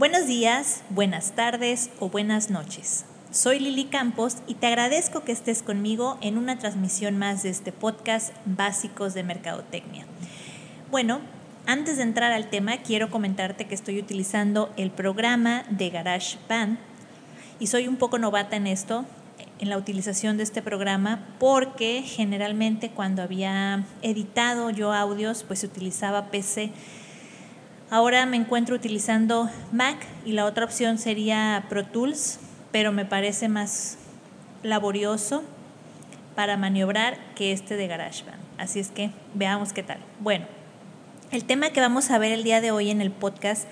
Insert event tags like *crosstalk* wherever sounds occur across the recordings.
Buenos días, buenas tardes o buenas noches. Soy Lili Campos y te agradezco que estés conmigo en una transmisión más de este podcast Básicos de Mercadotecnia. Bueno, antes de entrar al tema, quiero comentarte que estoy utilizando el programa de GarageBand y soy un poco novata en esto, en la utilización de este programa, porque generalmente cuando había editado yo audios, pues utilizaba PC Ahora me encuentro utilizando Mac y la otra opción sería Pro Tools, pero me parece más laborioso para maniobrar que este de GarageBand. Así es que veamos qué tal. Bueno, el tema que vamos a ver el día de hoy en el podcast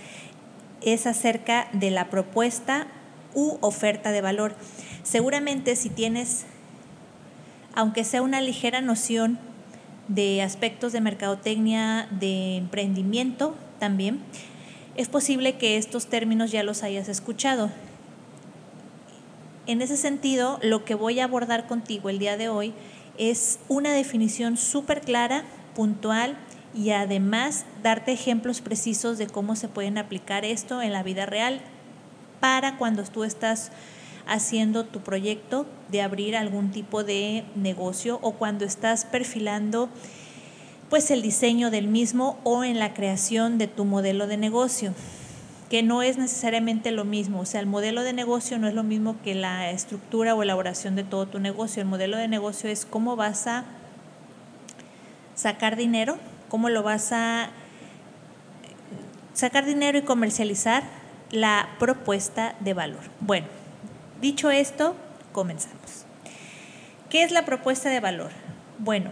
es acerca de la propuesta u oferta de valor. Seguramente si tienes, aunque sea una ligera noción de aspectos de mercadotecnia, de emprendimiento, también, es posible que estos términos ya los hayas escuchado. En ese sentido, lo que voy a abordar contigo el día de hoy es una definición súper clara, puntual y además darte ejemplos precisos de cómo se pueden aplicar esto en la vida real para cuando tú estás haciendo tu proyecto de abrir algún tipo de negocio o cuando estás perfilando pues el diseño del mismo o en la creación de tu modelo de negocio, que no es necesariamente lo mismo, o sea, el modelo de negocio no es lo mismo que la estructura o elaboración de todo tu negocio, el modelo de negocio es cómo vas a sacar dinero, cómo lo vas a sacar dinero y comercializar la propuesta de valor. Bueno, dicho esto, comenzamos. ¿Qué es la propuesta de valor? Bueno,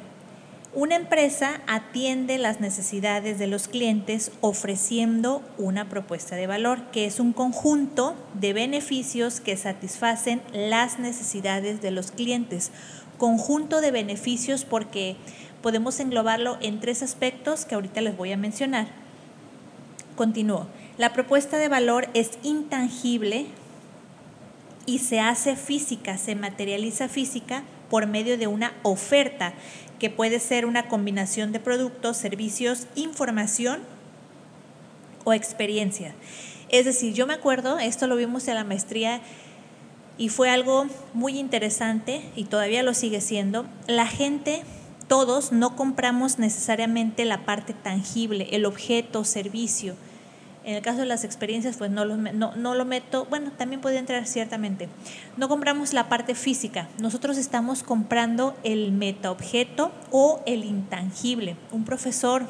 una empresa atiende las necesidades de los clientes ofreciendo una propuesta de valor, que es un conjunto de beneficios que satisfacen las necesidades de los clientes. Conjunto de beneficios porque podemos englobarlo en tres aspectos que ahorita les voy a mencionar. Continúo. La propuesta de valor es intangible y se hace física, se materializa física por medio de una oferta que puede ser una combinación de productos, servicios, información o experiencia. Es decir, yo me acuerdo, esto lo vimos en la maestría y fue algo muy interesante y todavía lo sigue siendo. La gente, todos, no compramos necesariamente la parte tangible, el objeto, servicio en el caso de las experiencias, pues no lo, meto, bueno, también puede entrar ciertamente. No compramos la parte física, nosotros estamos comprando el metaobjeto o el intangible. Un profesor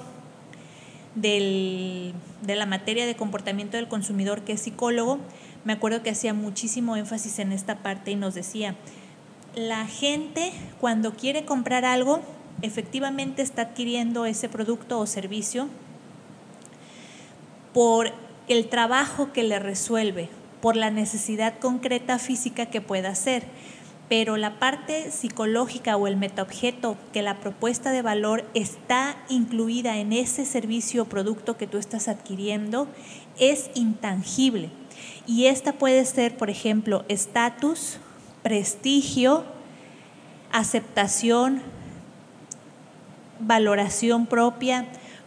de la materia de comportamiento del consumidor, que es psicólogo, me acuerdo que hacía muchísimo énfasis en esta parte y nos decía, la gente cuando quiere comprar algo, efectivamente está adquiriendo ese producto o servicio por el trabajo que le resuelve, por la necesidad concreta física que pueda hacer. Pero la parte psicológica o el metaobjeto, que la propuesta de valor está incluida en ese servicio o producto que tú estás adquiriendo, es intangible. Y esta puede ser, por ejemplo, estatus, prestigio, aceptación, valoración propia,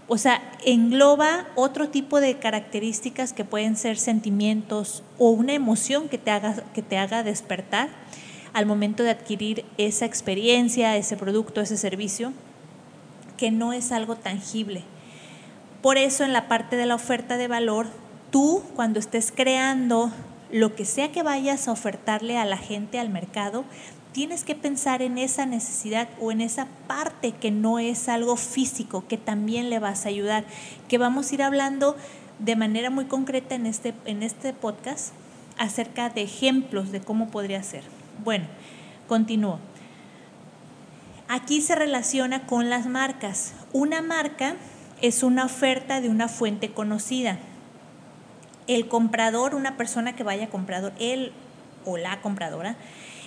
o sea, engloba otro tipo de características que pueden ser sentimientos o una emoción que te haga, que te haga despertar al momento de adquirir esa experiencia, ese producto, ese servicio, que no es algo tangible. Por eso en la parte de la oferta de valor, tú cuando estés creando lo que sea que vayas a ofertarle a la gente, al mercado, tienes que pensar en esa necesidad o en esa parte que no es algo físico, que también le vas a ayudar, que vamos a ir hablando de manera muy concreta en este, en este podcast acerca de ejemplos de cómo podría ser. Bueno, continúo. Aquí se relaciona con las marcas. Una marca es una oferta de una fuente conocida. El comprador, una persona que vaya comprador, él o la compradora,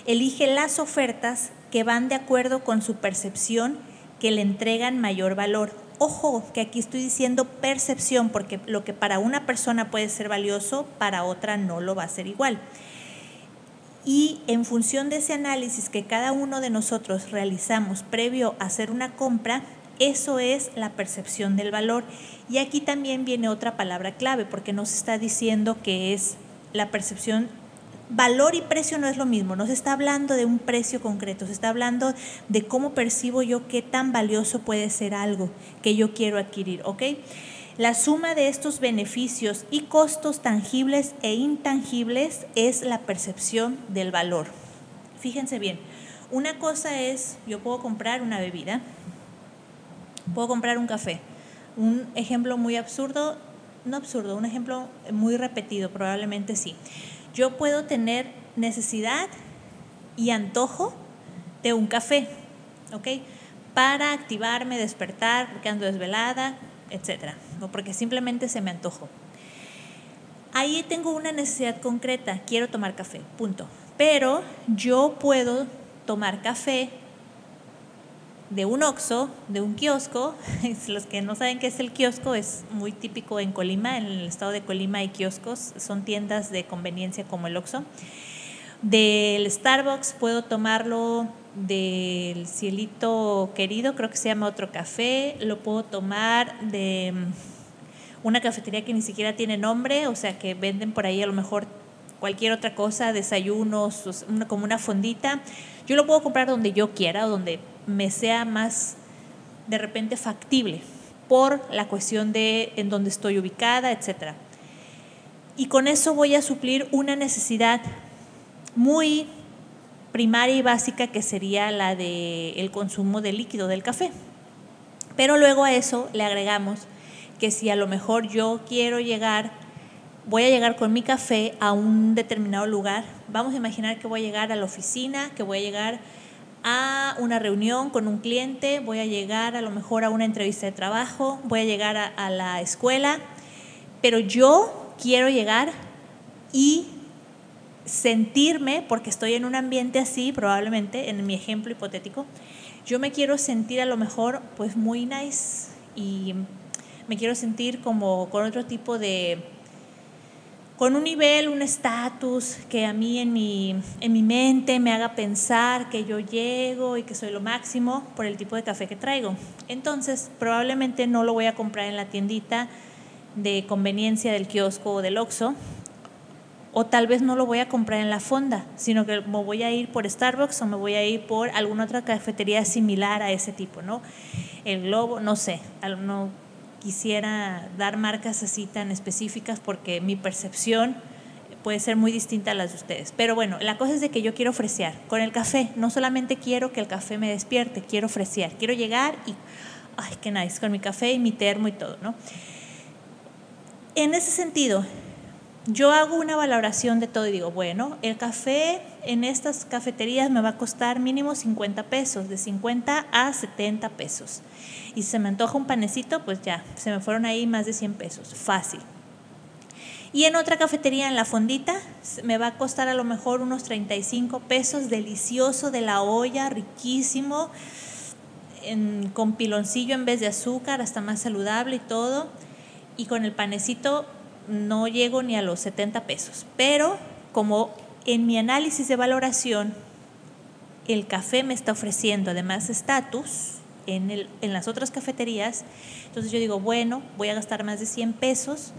elige las ofertas que van de acuerdo con su percepción que le entregan mayor valor. Ojo, que aquí estoy diciendo percepción, porque lo que para una persona puede ser valioso, para otra no lo va a ser igual. Y en función de ese análisis que cada uno de nosotros realizamos previo a hacer una compra, Eso es la percepción del valor. Y aquí también viene otra palabra clave, porque nos está diciendo que es la percepción valor y precio no es lo mismo, no se está hablando de un precio concreto, se está hablando de cómo percibo yo qué tan valioso puede ser algo que yo quiero adquirir, ¿ok? La suma de estos beneficios y costos tangibles e intangibles es la percepción del valor. Fíjense bien, una cosa es, yo puedo comprar una bebida, puedo comprar un café. Un ejemplo muy absurdo, no absurdo, un ejemplo muy repetido, probablemente sí yo puedo tener necesidad y antojo de un café, ¿ok? Para activarme, despertar, porque ando desvelada, etcétera, o porque simplemente se me antojó. Ahí tengo una necesidad concreta, quiero tomar café, punto. Pero yo puedo tomar café de un oxo, de un kiosco. *laughs* Los que no saben qué es el kiosco, es muy típico en Colima, en el estado de Colima hay kioscos, son tiendas de conveniencia como el oxo. Del Starbucks puedo tomarlo del cielito querido, creo que se llama otro café, lo puedo tomar de mm, una cafetería que ni siquiera tiene nombre, o sea que venden por ahí a lo mejor cualquier otra cosa, desayunos, como una fondita. Yo lo puedo comprar donde yo quiera, donde me sea más de repente factible por la cuestión de en dónde estoy ubicada, etc. Y con eso voy a suplir una necesidad muy primaria y básica que sería la del el consumo de líquido del café. Pero luego a eso le agregamos que si a lo mejor yo quiero llegar, voy a llegar con mi café a un determinado lugar, vamos a imaginar que voy a llegar a la oficina, que voy a llegar a una reunión con un cliente, voy a llegar a lo mejor a una entrevista de trabajo, voy a llegar a, la escuela, pero yo quiero llegar y sentirme, porque estoy en un ambiente así, probablemente, en mi ejemplo hipotético, yo me quiero sentir a lo mejor pues muy nice y me quiero sentir como con otro tipo de con un nivel, un estatus que a mí en mi, en mi mente me haga pensar que yo llego y que soy lo máximo por el tipo de café que traigo. Entonces, probablemente no lo voy a comprar en la tiendita de conveniencia del kiosco o del Oxxo, o tal vez no lo voy a comprar en la fonda, sino que me voy a ir por Starbucks o me voy a ir por alguna otra cafetería similar a ese tipo, ¿no? El Globo, no sé, no, quisiera dar marcas así tan específicas porque mi percepción puede ser muy distinta a las de ustedes. Pero bueno, la cosa es de que yo quiero ofrecer con el café. No solamente quiero que el café me despierte, quiero ofrecer. Quiero llegar y, ay, qué nice, con mi café y mi termo y todo, ¿no? En ese sentido, yo hago una valoración de todo y digo, bueno, el café en estas cafeterías me va a costar mínimo 50 pesos, de 50 a 70 pesos. Y si se me antoja un panecito, pues ya, se me fueron ahí más de 100 pesos, fácil. Y en otra cafetería, en la fondita, me va a costar a lo mejor unos 35 pesos, delicioso de la olla, riquísimo, con piloncillo en vez de azúcar, hasta más saludable y todo. Y con el panecito no llego ni a los 70 pesos. Pero como en mi análisis de valoración, el café me está ofreciendo además estatus en, en las otras cafeterías, entonces yo digo, bueno, voy a gastar más de 100 pesos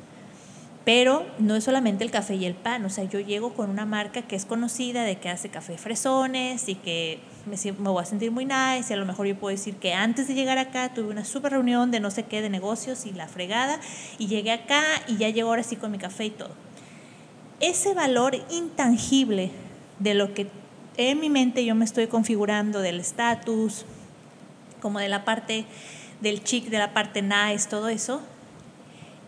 pero no es solamente el café y el pan, o sea, yo llego con una marca que es conocida de que hace café fresones y que me, voy a sentir muy nice y a lo mejor yo puedo decir que antes de llegar acá tuve una super reunión de no sé qué de negocios y la fregada y llegué acá y ya llego ahora sí con mi café y todo. Ese valor intangible de lo que en mi mente yo me estoy configurando del estatus, como de la parte del chic, de la parte nice, todo eso,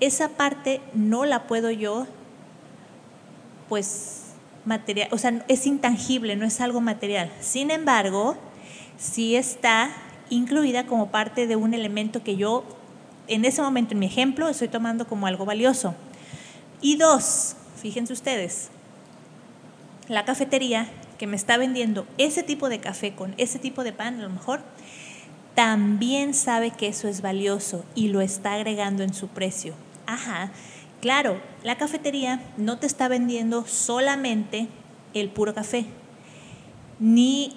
esa parte no la puedo yo, pues, material, o sea, es intangible, no es algo material. Sin embargo, sí está incluida como parte de un elemento que yo, en ese momento, en mi ejemplo, estoy tomando como algo valioso. Y dos, fíjense ustedes, la cafetería que me está vendiendo ese tipo de café con ese tipo de pan, a lo mejor, también sabe que eso es valioso y lo está agregando en su precio. Ajá, claro, la cafetería no te está vendiendo solamente el puro café, ni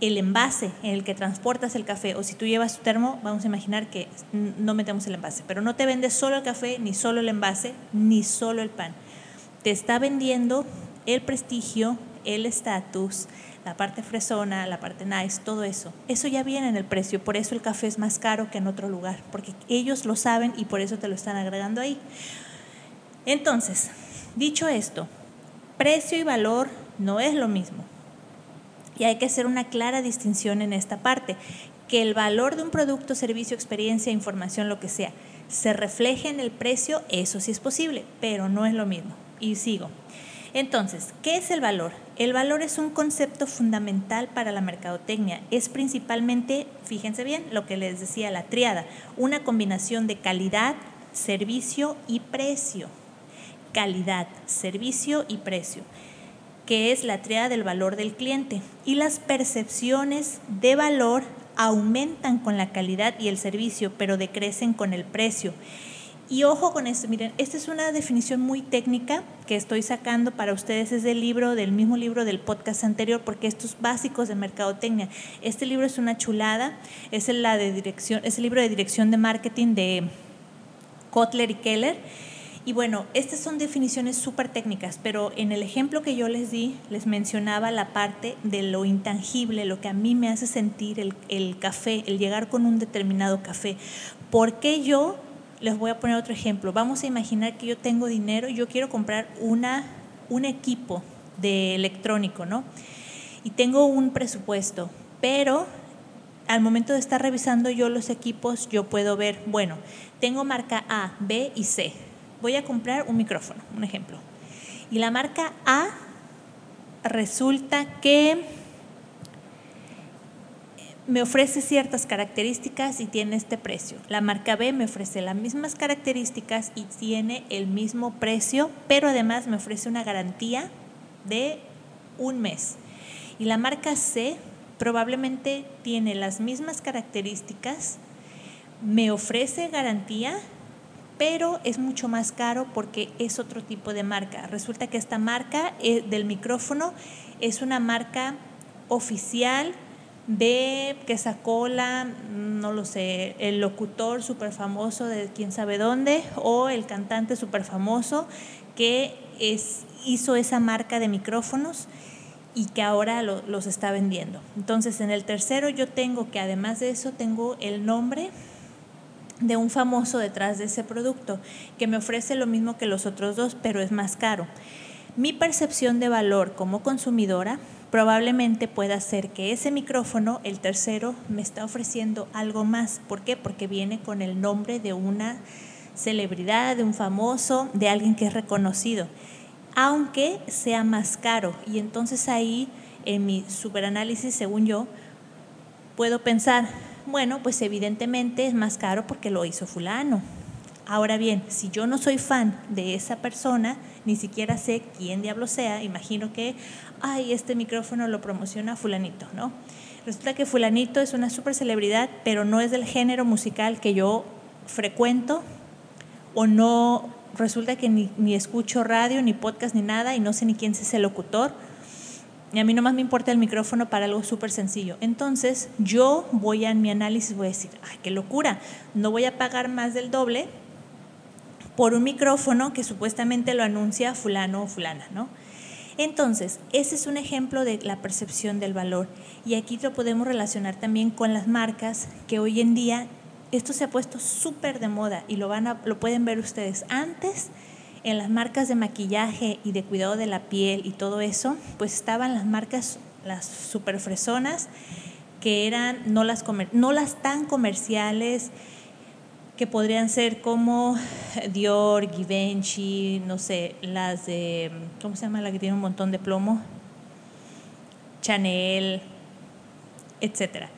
el envase en el que transportas el café, o si tú llevas tu termo, vamos a imaginar que no metemos el envase, pero no te vende solo el café, ni solo el envase, ni solo el pan. Te está vendiendo el prestigio, el estatus, la parte fresona, la parte nice, todo eso. Eso ya viene en el precio, por eso el café es más caro que en otro lugar, porque ellos lo saben y por eso te lo están agregando ahí. Entonces, dicho esto, precio y valor no es lo mismo. Y hay que hacer una clara distinción en esta parte, que el valor de un producto, servicio, experiencia, información, lo que sea, se refleje en el precio, eso sí es posible, pero no es lo mismo. Y sigo. Entonces, ¿qué es el valor? El valor es un concepto fundamental para la mercadotecnia. Es principalmente, fíjense bien, lo que les decía la triada, una combinación de calidad, servicio y precio. Calidad, servicio y precio, que es la triada del valor del cliente. Y las percepciones de valor aumentan con la calidad y el servicio, pero decrecen con el precio. Y ojo con esto, miren, esta es una definición muy técnica que estoy sacando para ustedes, es del libro, del mismo libro del podcast anterior, porque estos básicos de mercadotecnia. Este libro es una chulada, es la de dirección, es el libro de dirección de marketing de Kotler y Keller. Y bueno, estas son definiciones súper técnicas, pero en el ejemplo que yo les di, les mencionaba la parte de lo intangible, lo que a mí me hace sentir el, café, el llegar con un determinado café. ¿Por qué yo les voy a poner otro ejemplo. Vamos a imaginar que yo tengo dinero y yo quiero comprar una, un equipo de electrónico, ¿no? Y tengo un presupuesto, pero al momento de estar revisando yo los equipos, yo puedo ver, bueno, tengo marca A, B y C. Voy a comprar un micrófono, un ejemplo. Y la marca A resulta que me ofrece ciertas características y tiene este precio. La marca B me ofrece las mismas características y tiene el mismo precio, pero además me ofrece una garantía de un mes. Y la marca C probablemente tiene las mismas características, me ofrece garantía, pero es mucho más caro porque es otro tipo de marca. Resulta que esta marca eh, del micrófono es una marca oficial de que sacó la, no lo sé, el locutor súper famoso de quién sabe dónde o el cantante súper famoso que hizo esa marca de micrófonos y que ahora los está vendiendo. Entonces en el tercero yo tengo que además de eso tengo el nombre de un famoso detrás de ese producto que me ofrece lo mismo que los otros dos, pero es más caro. Mi percepción de valor como consumidora probablemente pueda ser que ese micrófono, el tercero, me está ofreciendo algo más. ¿Por qué? Porque viene con el nombre de una celebridad, de un famoso, de alguien que es reconocido, aunque sea más caro. Y entonces ahí, en mi superanálisis, según yo, puedo pensar, bueno, pues evidentemente es más caro porque lo hizo fulano. Ahora bien, si yo no soy fan de esa persona, ni siquiera sé quién diablo sea, imagino que, ay, este micrófono lo promociona fulanito, ¿no? Resulta que fulanito es una super celebridad, pero no es del género musical que yo frecuento o no, resulta que ni, ni escucho radio, ni podcast, ni nada y no sé ni quién es el locutor. Y a mí nomás me importa el micrófono para algo súper sencillo. Entonces, yo voy a mi análisis, voy a decir, ay, qué locura, no voy a pagar más del doble por un micrófono que supuestamente lo anuncia fulano o fulana, ¿no? Entonces, ese es un ejemplo de la percepción del valor y aquí lo podemos relacionar también con las marcas que hoy en día esto se ha puesto súper de moda y lo van a, lo pueden ver ustedes antes en las marcas de maquillaje y de cuidado de la piel y todo eso, pues estaban las marcas las super fresonas que eran no las no las tan comerciales que podrían ser como Dior, Givenchy, no sé, las de, ¿cómo se llama la que tiene un montón de plomo? Chanel, etcétera.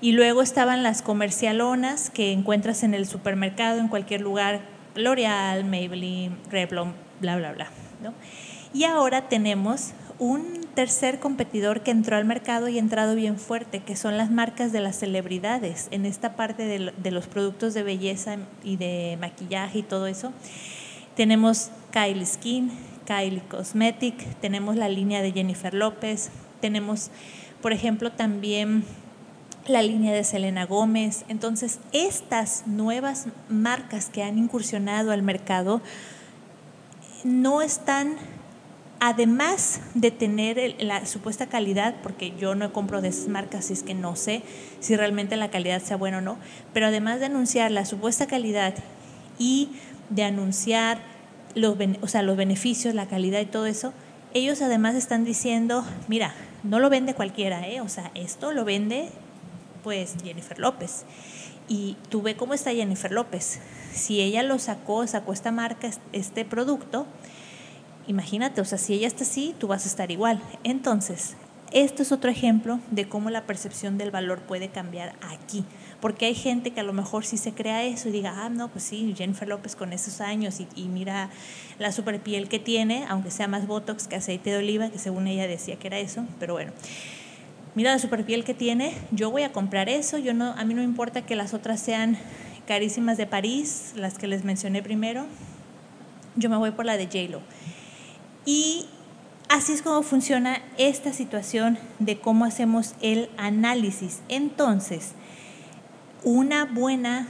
Y luego estaban las comercialonas que encuentras en el supermercado, en cualquier lugar, L'Oreal, Maybelline, Revlon, bla, bla, bla. ¿no? Y ahora tenemos un tercer competidor que entró al mercado y ha entrado bien fuerte, que son las marcas de las celebridades en esta parte de, los productos de belleza y de maquillaje y todo eso. Tenemos Kylie Skin, Kylie Cosmetic, tenemos la línea de Jennifer López, tenemos Por ejemplo, también la línea de Selena Gómez. Entonces, estas nuevas marcas que han incursionado al mercado no están, además de tener la supuesta calidad, porque yo no compro de esas marcas, así es que no sé si realmente la calidad sea buena o no, pero además de anunciar la supuesta calidad y de anunciar los, o sea, los beneficios, la calidad y todo eso, ellos además están diciendo, mira, no lo vende cualquiera, ¿eh? o sea, esto lo vende pues Jennifer López. Y tú ve cómo está Jennifer López. Si ella lo sacó, sacó esta marca, este producto, imagínate, o sea, si ella está así, tú vas a estar igual. Entonces, esto es otro ejemplo de cómo la percepción del valor puede cambiar aquí. Porque hay gente que a lo mejor sí se crea eso y diga, ah, no, pues sí, Jennifer López con esos años y, y mira la super piel que tiene, aunque sea más Botox que aceite de oliva, que según ella decía que era eso, pero bueno mira la super piel que tiene, yo voy a comprar eso, yo no, a mí no me importa que las otras sean carísimas de París, las que les mencioné primero, yo me voy por la de JLo. Y así es como funciona esta situación de cómo hacemos el análisis. Entonces, una buena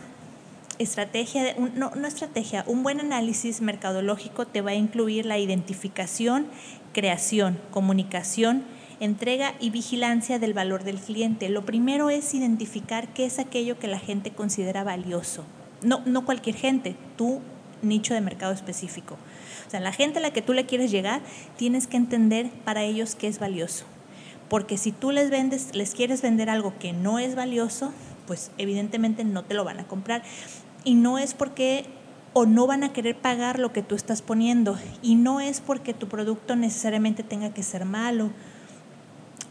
estrategia, no, no estrategia, un buen análisis mercadológico te va a incluir la identificación, creación, comunicación, entrega y vigilancia del valor del cliente. Lo primero es identificar qué es aquello que la gente considera valioso. No, no cualquier gente, tu nicho de mercado específico. O sea, la gente a la que tú le quieres llegar, tienes que entender para ellos qué es valioso. Porque si tú les vendes, les quieres vender algo que no es valioso, pues evidentemente no te lo van a comprar. Y no es porque o no van a querer pagar lo que tú estás poniendo. Y no es porque tu producto necesariamente tenga que ser malo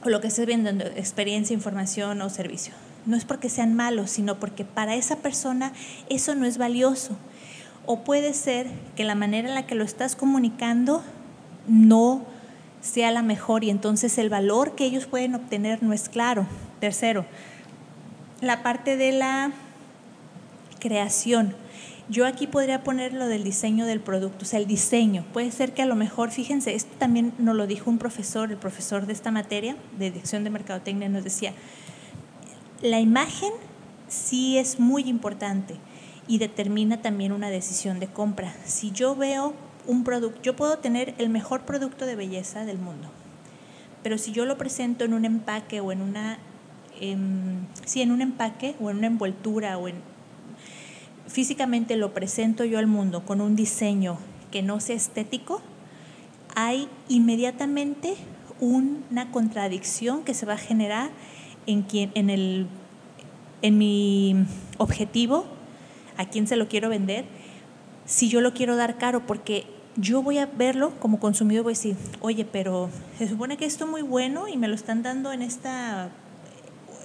lo que estés viendo, experiencia, información o servicio. No es porque sean malos, sino porque para esa persona eso no es valioso. O puede ser que la manera en la que lo estás comunicando no sea la mejor y entonces el valor que ellos pueden obtener no es claro. Tercero, la parte de la creación. Yo aquí podría poner lo del diseño del producto, o sea, el diseño. Puede ser que a lo mejor, fíjense, esto también nos lo dijo un profesor, el profesor de esta materia, de dirección de mercadotecnia, nos decía, la imagen sí es muy importante y determina también una decisión de compra. Si yo veo un producto, yo puedo tener el mejor producto de belleza del mundo, pero si yo lo presento en un empaque o en una, em, sí, en un empaque o en una envoltura o en físicamente lo presento yo al mundo con un diseño que no sea estético, hay inmediatamente una contradicción que se va a generar en, quien, en, el, en mi objetivo, a quién se lo quiero vender, si yo lo quiero dar caro, porque yo voy a verlo como consumidor, voy a decir, oye, pero se supone que esto es muy bueno y me lo están dando en esta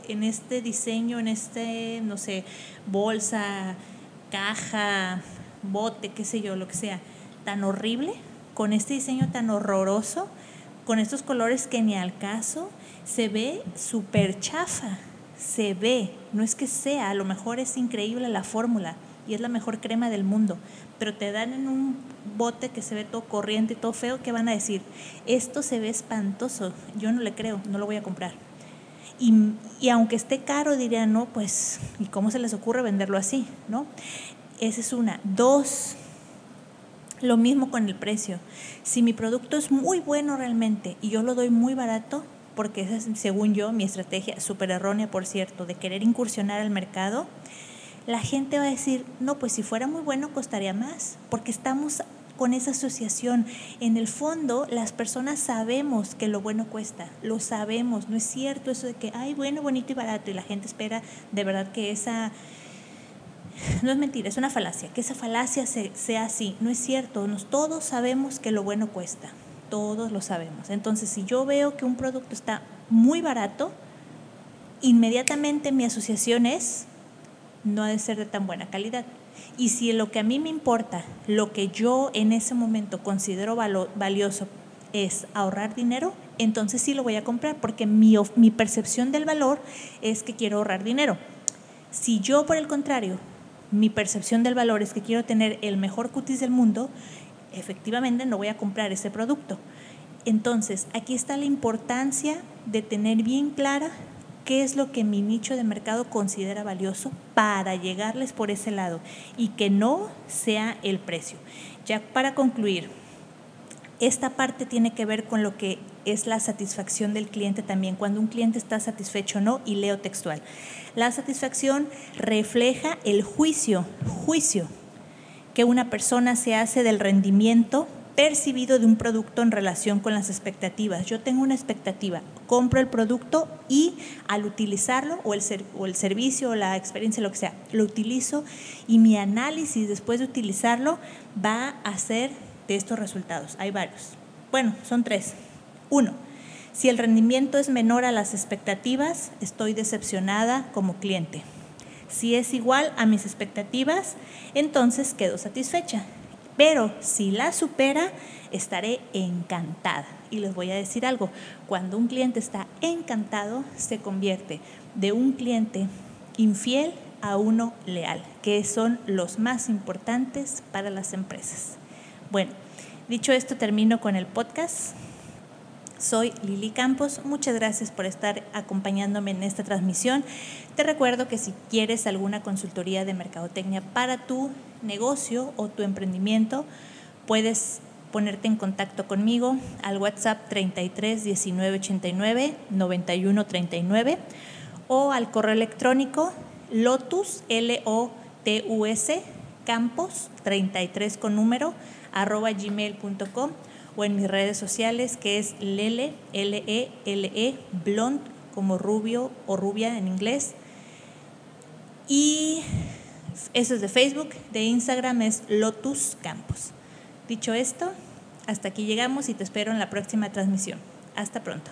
en este diseño, en este, no sé, bolsa, caja, bote, qué sé yo, lo que sea, tan horrible, con este diseño tan horroroso, con estos colores que ni al caso, se ve súper chafa, se ve, no es que sea, a lo mejor es increíble la fórmula y es la mejor crema del mundo, pero te dan en un bote que se ve todo corriente y todo feo, ¿qué van a decir? Esto se ve espantoso, yo no le creo, no lo voy a comprar. Y, aunque esté caro, dirían, no, pues, ¿y cómo se les ocurre venderlo así? ¿No? Esa es una. Dos, lo mismo con el precio. Si mi producto es muy bueno realmente y yo lo doy muy barato, porque esa es, según yo, mi estrategia, súper errónea, por cierto, de querer incursionar al mercado, la gente va a decir, no, pues si fuera muy bueno costaría más, porque estamos con esa asociación. En el fondo, las personas sabemos que lo bueno cuesta, lo sabemos, no es cierto eso de que, ay, bueno, bonito y barato, y la gente espera de verdad que esa... No es mentira, es una falacia, que esa falacia sea así, no es cierto, nos, todos sabemos que lo bueno cuesta, todos lo sabemos. Entonces, si yo veo que un producto está muy barato, inmediatamente mi asociación es, no ha de ser de tan buena calidad. Y si lo que a mí me importa, lo que yo en ese momento considero valioso es ahorrar dinero, entonces sí lo voy a comprar porque mi, mi percepción del valor es que quiero ahorrar dinero. Si yo, por el contrario, mi percepción del valor es que quiero tener el mejor cutis del mundo, efectivamente no voy a comprar ese producto. Entonces, aquí está la importancia de tener bien clara qué es lo que mi nicho de mercado considera valioso para llegarles por ese lado y que no sea el precio. Ya para concluir, esta parte tiene que ver con lo que es la satisfacción del cliente también, cuando un cliente está satisfecho o no, y leo textual. La satisfacción refleja el juicio, juicio que una persona se hace del rendimiento percibido de un producto en relación con las expectativas. Yo tengo una expectativa, compro el producto y al utilizarlo, o el, o el servicio, o la experiencia, lo que sea, lo utilizo y mi análisis después de utilizarlo va a ser de estos resultados. Hay varios. Bueno, son tres. Uno, si el rendimiento es menor a las expectativas, estoy decepcionada como cliente. Si es igual a mis expectativas, entonces quedo satisfecha. Pero si la supera, estaré encantada. Y les voy a decir algo, cuando un cliente está encantado, se convierte de un cliente infiel a uno leal, que son los más importantes para las empresas. Bueno, dicho esto, termino con el podcast. Soy Lili Campos, muchas gracias por estar acompañándome en esta transmisión. Te recuerdo que si quieres alguna consultoría de mercadotecnia para tu negocio o tu emprendimiento, puedes ponerte en contacto conmigo al WhatsApp 33 19 89 91 39 o al correo electrónico lotus l o t u s campos 33 con número arroba gmail.com o en mis redes sociales que es Lele, L-E-L-E, blond como rubio o rubia en inglés. Y eso es de Facebook, de Instagram es Lotus Campos. Dicho esto, hasta aquí llegamos y te espero en la próxima transmisión. Hasta pronto.